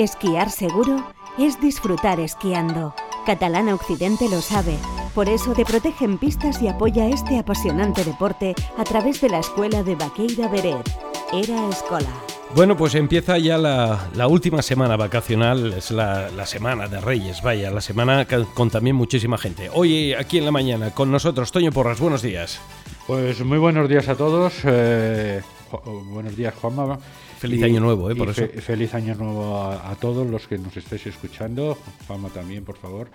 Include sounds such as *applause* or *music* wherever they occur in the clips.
Esquiar seguro es disfrutar esquiando. Catalana Occidente lo sabe. Por eso te protege en pistas y apoya este apasionante deporte a través de la escuela de Baqueira Beret. Era Escola. Bueno, pues empieza ya la, última semana vacacional, es la, semana de Reyes, vaya, la semana con también muchísima gente. Hoy aquí en la mañana con nosotros, Toño Porras, buenos días. Pues muy buenos días a todos. Eh, buenos días, Juanma. Feliz año nuevo, ¿eh? Por eso. feliz año nuevo a, todos los que nos estéis escuchando. Juanma también, por favor.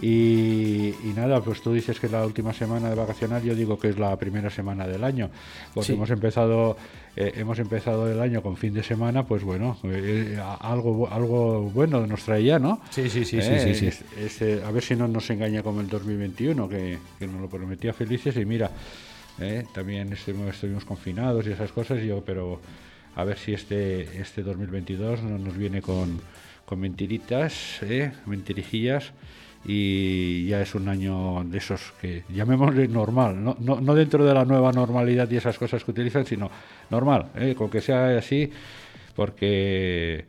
Y, nada, pues tú dices que es la última semana de vacacional, yo digo que es la primera semana del año, porque hemos empezado eh, hemos empezado el año con fin de semana, pues bueno, eh, algo algo bueno nos traía, ¿no? Sí, sí, sí, sí, sí, sí. a ver si no nos engaña como el 2021, que, que nos lo prometía felices y mira, también estuvimos confinados y esas cosas, yo, pero a ver si este, este 2022 no nos viene con, con mentiritas, ¿eh? mentirijillas, y ya es un año de esos que llamémosle normal, no, no, no dentro de la nueva normalidad y esas cosas que utilizan, sino normal, ¿eh? con que sea así, porque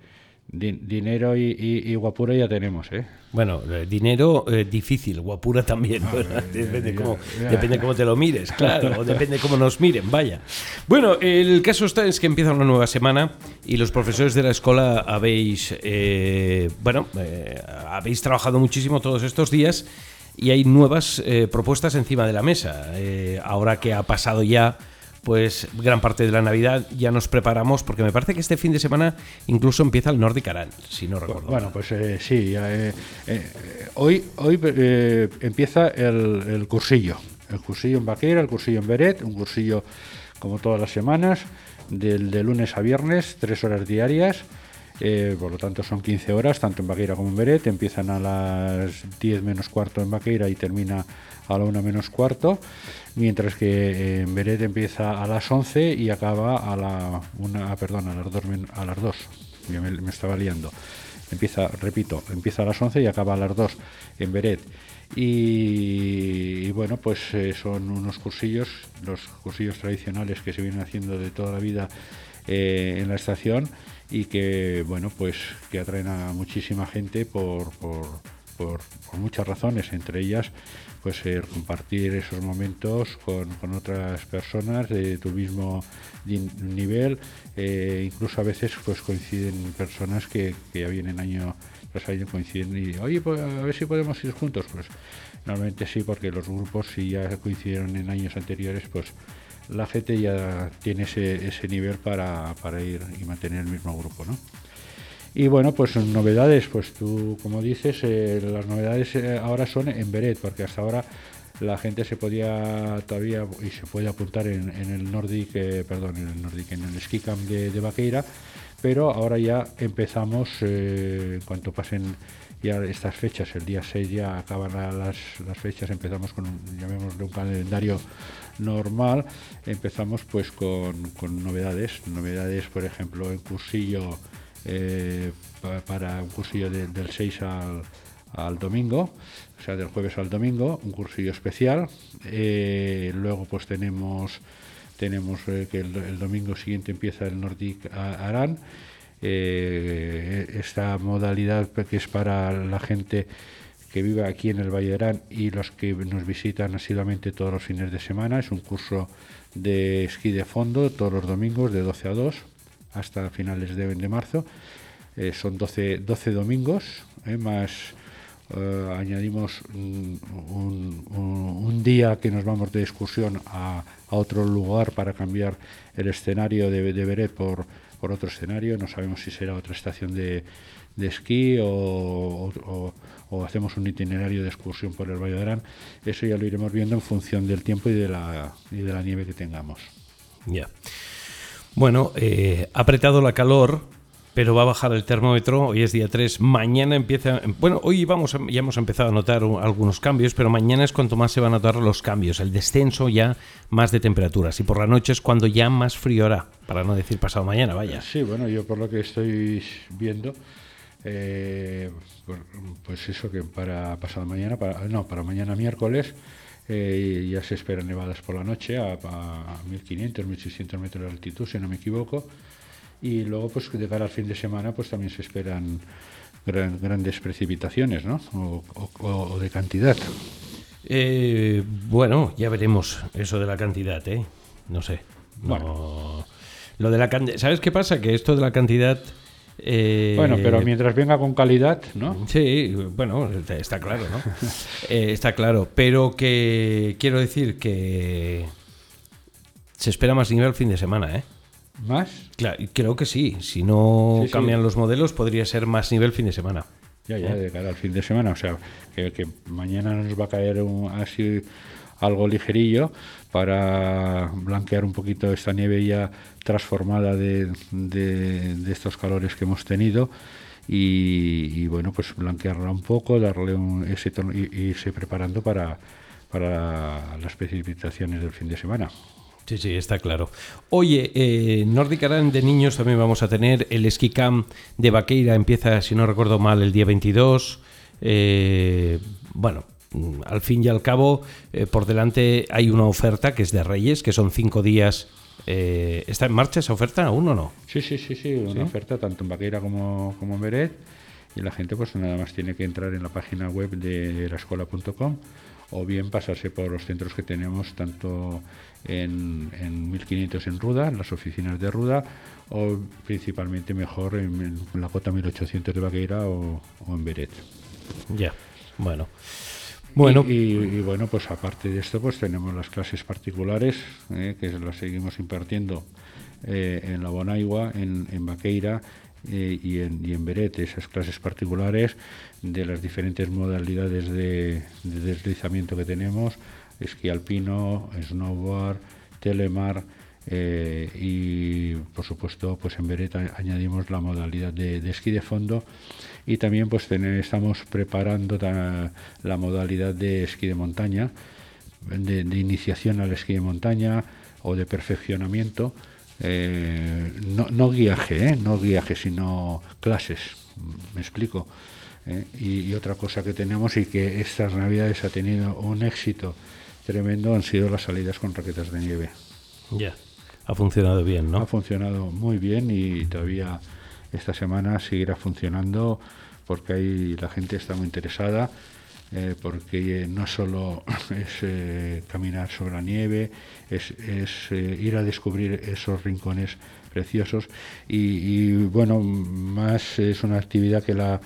dinero y, guapura ya tenemos, ¿eh? Bueno, eh, dinero eh, difícil, guapura también. Ah, depende, cómo, depende cómo te lo mires, *laughs* claro, o depende cómo nos miren, vaya. Bueno, el caso está es que empieza una nueva semana y los profesores de la escuela habéis, eh, bueno, habéis trabajado muchísimo todos estos días y hay nuevas propuestas encima de la mesa. ahora que ha pasado ya pues gran parte de la Navidad ya nos preparamos porque me parece que este fin de semana incluso empieza el Nordic Aran, si no recuerdo. Bueno, pues eh, sí, eh, eh, hoy, hoy empieza el, cursillo, el cursillo en Baquera, el cursillo en Beret, un cursillo como todas las semanas, del, de lunes a viernes, tres horas diarias. Por lo tanto son 15 horas, tanto en Baqueira como en Beret. Empiezan a las 10 menos cuarto en Baqueira y termina a la 1 menos cuarto mientras que en Beret empieza a las 11 y acaba a la una, ah, perdón, a las 2 a las 2. Me, estaba liando. Empieza, repito, empieza a las 11 y acaba a las 2 en Beret. Y, bueno, pues eh, son unos cursillos, los cursillos tradicionales que se vienen haciendo de toda la vida eh, en la estación y que bueno, pues que atraen a muchísima gente por, por, por muchas razones, entre ellas pues eh, compartir esos momentos con, otras personas de tu mismo nivel, eh, incluso a veces pues coinciden personas que, ya vienen año tras año coinciden y oye pues, a ver si podemos ir juntos, pues normalmente sí porque los grupos si ya coincidieron en años anteriores pues la gente ya tiene ese, ese nivel para, para ir y mantener el mismo grupo, ¿no? Y bueno, pues novedades, pues tú como dices, eh, las novedades eh, ahora son en Beret, porque hasta ahora la gente se podía todavía y se puede apuntar en, el Nordic, eh, perdón, en el Nordic, en el Ski Camp de, de Vaqueira, pero ahora ya empezamos, en cuanto pasen ya estas fechas, el día 6 ya acaban las, las fechas, empezamos con, un, llamémosle un calendario normal, empezamos pues con, con novedades, novedades por ejemplo en cursillo eh, para un cursillo del 6 al, domingo, o sea, del jueves al domingo, un cursillo especial. Eh, luego pues tenemos tenemos eh, que el, domingo siguiente empieza el Nordic Aran. esta modalidad que es para la gente que vive aquí en el Valle de Arán y los que nos visitan asiduamente todos los fines de semana. Es un curso de esquí de fondo todos los domingos de 12 a 2 hasta finales de, de marzo. Eh, son 12, 12 domingos, eh, más eh, añadimos un, día que nos vamos de excursión a, otro lugar para cambiar el escenario de, de Beret por, por otro escenario. No sabemos si será otra estación de, de esquí o, o, hacemos un itinerario de excursión por el Valle de Arán. Eso ya lo iremos viendo en función del tiempo y de la, y de la nieve que tengamos. Ya. Bueno, eh, ha apretado la calor, pero va a bajar el termómetro. Hoy es día 3. Mañana empieza. Bueno, hoy vamos ya hemos empezado a notar algunos cambios, pero mañana es cuanto más se van a notar los cambios. El descenso ya más de temperaturas. Y por la noche es cuando ya más frío hará, para no decir pasado mañana, vaya. Sí, bueno, yo por lo que estoy viendo. Eh, pues eso que para pasado mañana, para, no, para mañana miércoles eh, ya se esperan nevadas por la noche a, 1500, 1600 metros de altitud, si no me equivoco. y luego pues de cara al fin de semana pues también se esperan grandes precipitaciones, ¿no? O, de cantidad. Eh, bueno, ya veremos eso de la cantidad, ¿eh? No sé. Bueno. Lo de la ¿Sabes qué pasa? Que esto de la cantidad eh, bueno, pero mientras venga con calidad, ¿no? Sí, bueno, está claro, ¿no? *laughs* Eh, está claro, pero que quiero decir que se espera más nivel fin de semana, ¿eh? ¿Más? Claro, creo que sí. Si no cambian los modelos, podría ser más nivel fin de semana. Ya, ya, de cara al fin de semana. O sea, que, mañana nos va a caer así algo ligerillo para blanquear un poquito esta nieve ya transformada de, de, estos calores que hemos tenido y, bueno, pues blanquearla un poco, darle un, ese tono y, irse preparando para, para las precipitaciones del fin de semana. Sí, sí, está claro. Oye, eh, Nordic de niños también vamos a tener. El Ski Camp de Vaqueira empieza, si no recuerdo mal, el día 22. Eh, bueno, al fin y al cabo, eh, por delante hay una oferta que es de Reyes, que son cinco días. Eh, ¿Está en marcha esa oferta aún o no? Sí, sí, sí, sí, una oferta tanto en Vaqueira como, como en Beret. Y la gente pues nada más tiene que entrar en la página web de la escuela.com o bien pasarse por los centros que tenemos tanto en, en 1500 en Ruda, en las oficinas de Ruda, o principalmente mejor en, la cota 1800 de Vaqueira o, o en Beret. Ya, bueno. Bueno. Y, bueno, pues aparte de esto, pues tenemos las clases particulares, eh, que las seguimos impartiendo eh, en la Bonaigua, en, en Baqueira eh, y, en, y en Beret, esas clases particulares de las diferentes modalidades de, deslizamiento que tenemos, esquí alpino, snowboard, telemar, y por supuesto pues en Beret añadimos la modalidad de, esquí de fondo y también pues estamos preparando la modalidad de esquí de montaña, de, iniciación al esquí de montaña o de perfeccionamiento. Eh, no, no, guiaje, ¿eh? no guiaje, sino clases, me explico. ¿eh? Y, otra cosa que tenemos y que estas navidades ha tenido un éxito tremendo han sido las salidas con raquetas de nieve. Ya, ha funcionado bien, ¿no? Ha funcionado muy bien y todavía esta semana seguirá funcionando porque ahí la gente está muy interesada, eh, porque no solo *laughs* es eh, caminar sobre la nieve, es, eh, ir a descubrir esos rincones preciosos y, bueno, más es una actividad que la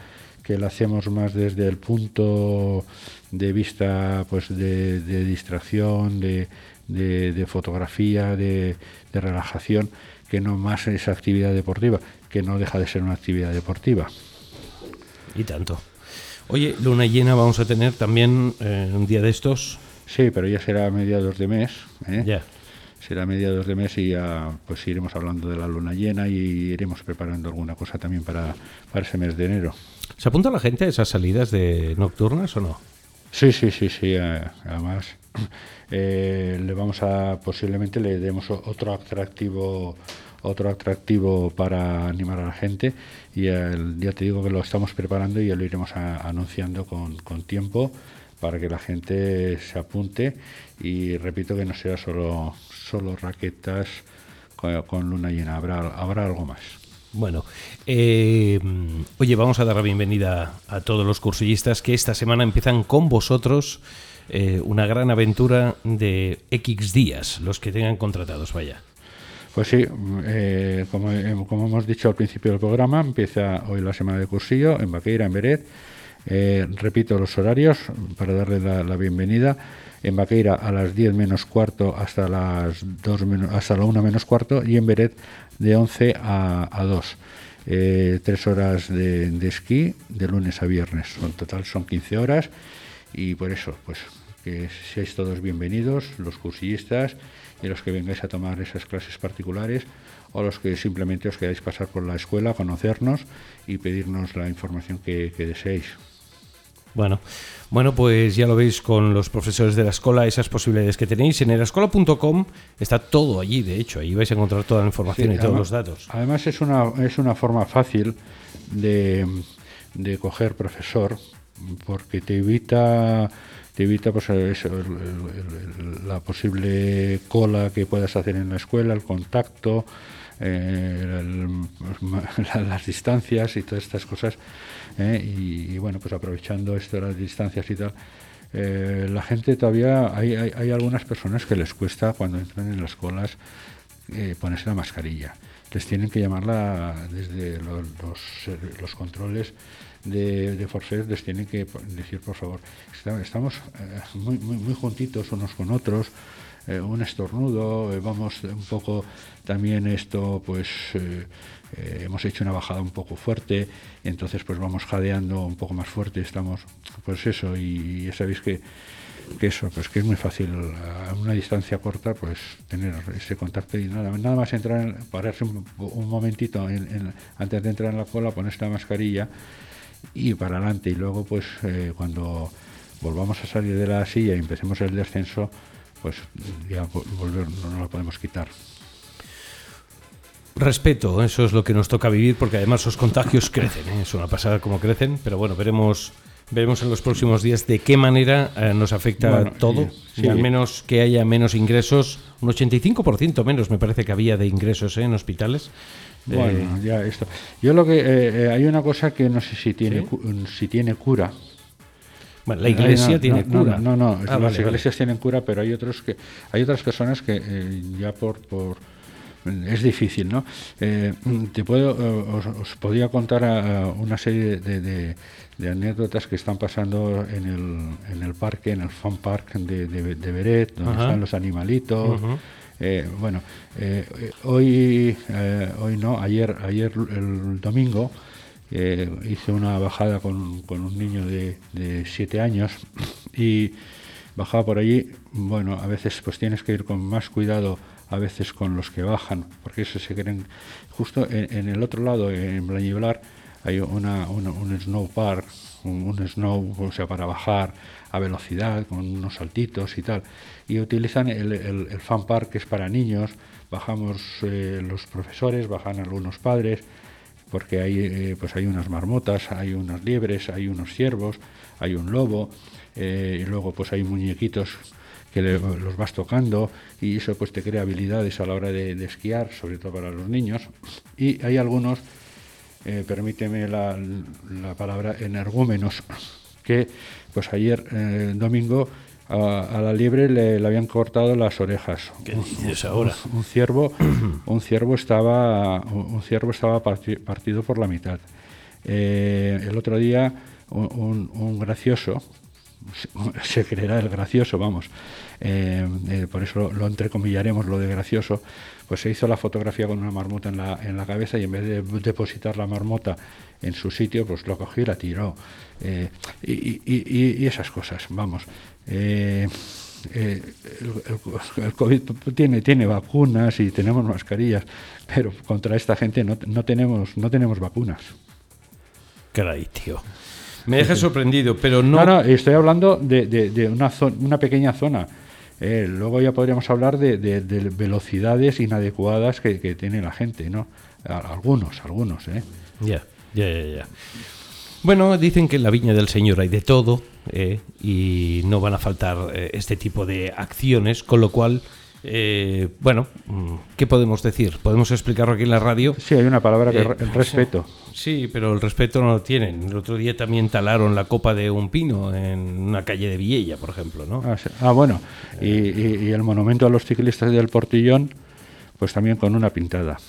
que la hacemos más desde el punto de vista pues de, distracción, de, de, fotografía, de, relajación, que no más esa actividad deportiva, que no deja de ser una actividad deportiva. Y tanto. Oye, luna llena vamos a tener también eh, un día de estos. Sí, pero ya será a mediados de mes. ¿eh? Ya. Será a mediados de mes y ya pues iremos hablando de la luna llena y iremos preparando alguna cosa también para, para ese mes de enero. ¿Se apunta la gente a esas salidas de nocturnas o no? Sí, sí, sí, sí. *clears throat* Eh, además, le vamos a posiblemente le demos otro atractivo otro atractivo para animar a la gente y ya te digo que lo estamos preparando y ya lo iremos anunciando con, tiempo para que la gente se apunte y repito que no sea solo, solo raquetas con, luna llena, habrá, habrá algo más. Bueno, eh, oye, vamos a dar la bienvenida a todos los cursillistas que esta semana empiezan con vosotros eh, una gran aventura de X días, los que tengan contratados, vaya. Pues sí, eh, como, hemos dicho al principio del programa, empieza hoy la semana de cursillo en Baqueira, en Beret. Eh, repito los horarios para darle la, bienvenida. En Baqueira a las 10 menos cuarto hasta las 2 hasta la 1 menos cuarto y en Beret de 11 a, 2. Eh, tres horas de, de, esquí de lunes a viernes. En total son 15 horas y por eso, pues que seáis todos bienvenidos, los cursillistas y los que vengáis a tomar esas clases particulares o los que simplemente os queráis pasar por la escuela, conocernos y pedirnos la información que, deseéis. Bueno, bueno, pues ya lo veis con los profesores de la escuela, esas posibilidades que tenéis. En erascola.com está todo allí, de hecho, ahí vais a encontrar toda la información y todos los datos. Además es una, es una forma fácil de, de coger profesor porque te evita te evita pues eso, la posible cola que puedas hacer en la escuela, el contacto, eh, *laughs* las distancias y todas estas cosas. ¿eh? y, bueno, pues aprovechando esto de las distancias y tal, eh, la gente todavía, hay, hay, algunas personas que les cuesta cuando entran en las colas ponerse la mascarilla. Les tienen que llamarla desde los, los, controles de, de les tienen que decir, por favor, estamos muy, muy, muy juntitos unos con otros, eh, un estornudo, eh, vamos un poco también esto, pues eh, hemos hecho una bajada un poco fuerte, entonces pues vamos jadeando un poco más fuerte, estamos, pues eso, y, ya sabéis que, eso, pues que es muy fácil a una distancia corta, pues tener ese contacto y nada, nada más entrar, pararse un, momentito antes de entrar en la cola, poner esta mascarilla y para adelante. Y luego pues cuando volvamos a salir de la silla y empecemos el descenso, pues ya volver no la podemos quitar. Respeto, eso es lo que nos toca vivir porque además los contagios crecen, ¿eh? es una pasada como crecen, pero bueno, veremos veremos en los próximos días de qué manera eh, nos afecta todo, y al menos que haya menos ingresos, un 85% menos me parece que había de ingresos ¿eh? en hospitales. Bueno, ya esto. Yo lo que hay una cosa que no sé si tiene si tiene cura, bueno, la iglesia tiene cura. No, no, ah, las iglesias tienen cura, pero hay otros que hay otras personas que eh, ya por, por es difícil, ¿no? Eh, te puedo, eh, os, podía contar una serie de, anécdotas que están pasando en el, en el parque, en el fun park de, de, Beret, donde están los animalitos. bueno, hoy, hoy no, ayer, ayer el domingo eh, hice una bajada con, con un niño de, de, siete años y bajaba por allí. Bueno, a veces pues tienes que ir con más cuidado, a veces con los que bajan, porque eso se creen. Justo en, el otro lado, en Blañiblar, hay una, un snow park, un, snow, o sea, para bajar a velocidad, con unos saltitos y tal. Y utilizan el, el, fan park que es para niños. Bajamos eh, los profesores, bajan algunos padres porque hay, eh, pues hay unas marmotas, hay unas liebres, hay unos ciervos, hay un lobo, eh, y luego pues hay muñequitos que los vas tocando y eso pues te crea habilidades a la hora de, esquiar, sobre todo para los niños. Y hay algunos, eh, permíteme la, la, palabra, energúmenos, que pues ayer domingo a, la liebre le, habían cortado las orejas. ¿Qué dices ahora? Un, ciervo, un ciervo estaba, un ciervo estaba partido por la mitad. Eh, el otro día un, gracioso, se creerá el gracioso, vamos, eh, eh, por eso lo, entrecomillaremos lo de gracioso, pues se hizo la fotografía con una marmota en la, en la cabeza y en vez de depositar la marmota en su sitio, pues lo cogió y la tiró. y, esas cosas, vamos. Eh, eh, el, COVID tiene, tiene vacunas y tenemos mascarillas, pero contra esta gente no, no tenemos, no tenemos vacunas. Caray, tío. Me deja sorprendido, pero no... No, no, estoy hablando de, de, una, una pequeña zona. Eh, luego ya podríamos hablar de, velocidades inadecuadas que, que, tiene la gente, ¿no? Algunos, algunos, ¿eh? Ya, ya, ya, ya. Bueno, dicen que en la viña del Señor hay de todo eh, y no van a faltar eh, este tipo de acciones, con lo cual, eh, bueno, ¿qué podemos decir? ¿Podemos explicarlo aquí en la radio? Sí, hay una palabra que el respeto. Sí, pero el respeto no lo tienen. El otro día también talaron la copa de un pino en una calle de Villella, por ejemplo, ¿no? Ah, ah bueno, y, el monumento a los ciclistas del Portillón, pues también con una pintada.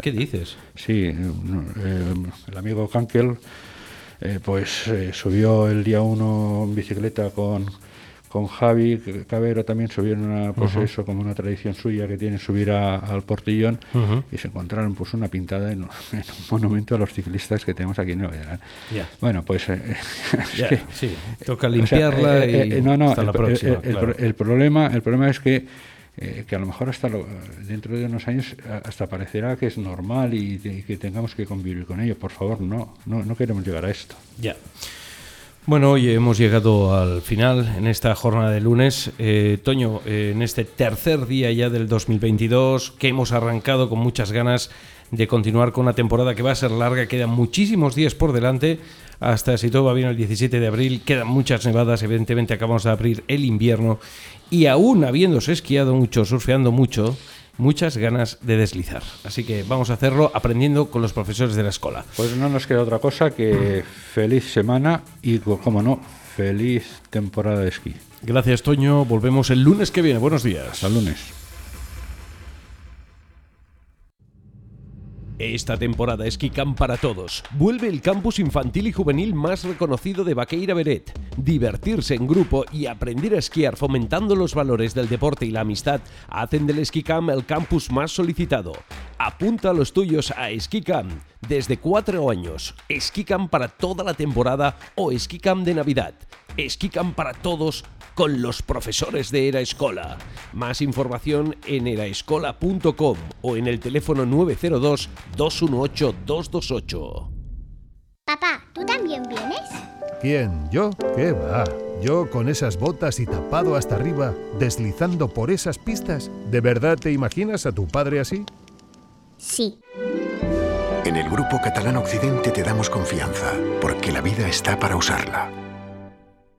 ¿Qué dices? Sí, el amigo Kankel eh, pues eh, subió el día uno en bicicleta con, con Javi Cabero también subieron una, pues eso como una tradición suya que tiene subir al portillón y se encontraron pues una pintada *laughs* en, un monumento a los ciclistas que tenemos aquí en Nueva Bueno, pues eh, *laughs* sí, toca limpiarla y no, no, el, problema el problema es que eh, que a lo mejor hasta dentro de unos años hasta parecerá que es normal y, que tengamos que convivir con ello. Por favor, no, no, no queremos llegar a esto. Ya. Bueno, hoy hemos llegado al final en esta jornada de lunes. Eh, Toño, eh, en este tercer día ya del 2022, que hemos arrancado con muchas ganas de continuar con una temporada que va a ser larga, quedan muchísimos días por delante. hasta si todo va bien el 17 de abril. Quedan muchas nevadas, evidentemente acabamos de abrir el invierno y aún habiéndose esquiado mucho, surfeando mucho, muchas ganas de deslizar. Así que vamos a hacerlo aprendiendo con los profesores de la escuela. Pues no nos queda otra cosa que feliz semana y, como no, feliz temporada de esquí. Gracias, Toño. Volvemos el lunes que viene. Buenos días. Hasta lunes. Esta temporada Esquí Camp para todos. Vuelve el campus infantil y juvenil más reconocido de Baqueira Beret. Divertirse en grupo y aprender a esquiar fomentando los valores del deporte y la amistad hacen del Esquí Camp el campus más solicitado. Apunta a los tuyos a Esquí Camp desde cuatro años. Esquí Camp para toda la temporada o Esquí Camp de Navidad. Esquí Camp para todos con los profesores de Era Escola. Más información en eraescola.com o en el teléfono 902 218 228. Papá, ¿tú también vienes? ¿Quién? ¿Yo? ¿Qué va? Yo con esas botas y tapado hasta arriba, deslizando por esas pistas. ¿De verdad te imaginas a tu padre así? Sí. En el Grupo Catalán Occidente te damos confianza, porque la vida está para usarla